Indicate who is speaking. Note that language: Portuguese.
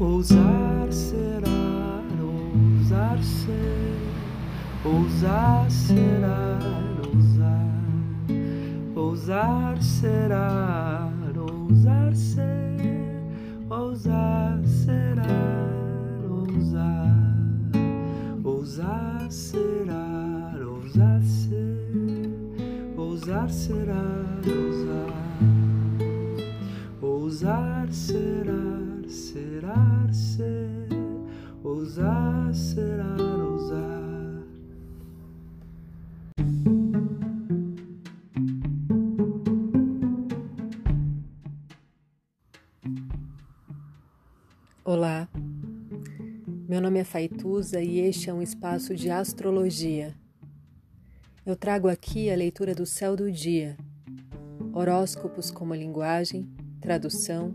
Speaker 1: Ousar será, ousar ser, ousar será, ousar, ousar será, ousar ser, ousar será, ousar, ousar será, ousar ser, ousar será, ousar, ousar será será ser, ousar será ousar.
Speaker 2: Olá, meu nome é Faituza e este é um espaço de astrologia. Eu trago aqui a leitura do céu do dia, horóscopos como linguagem, tradução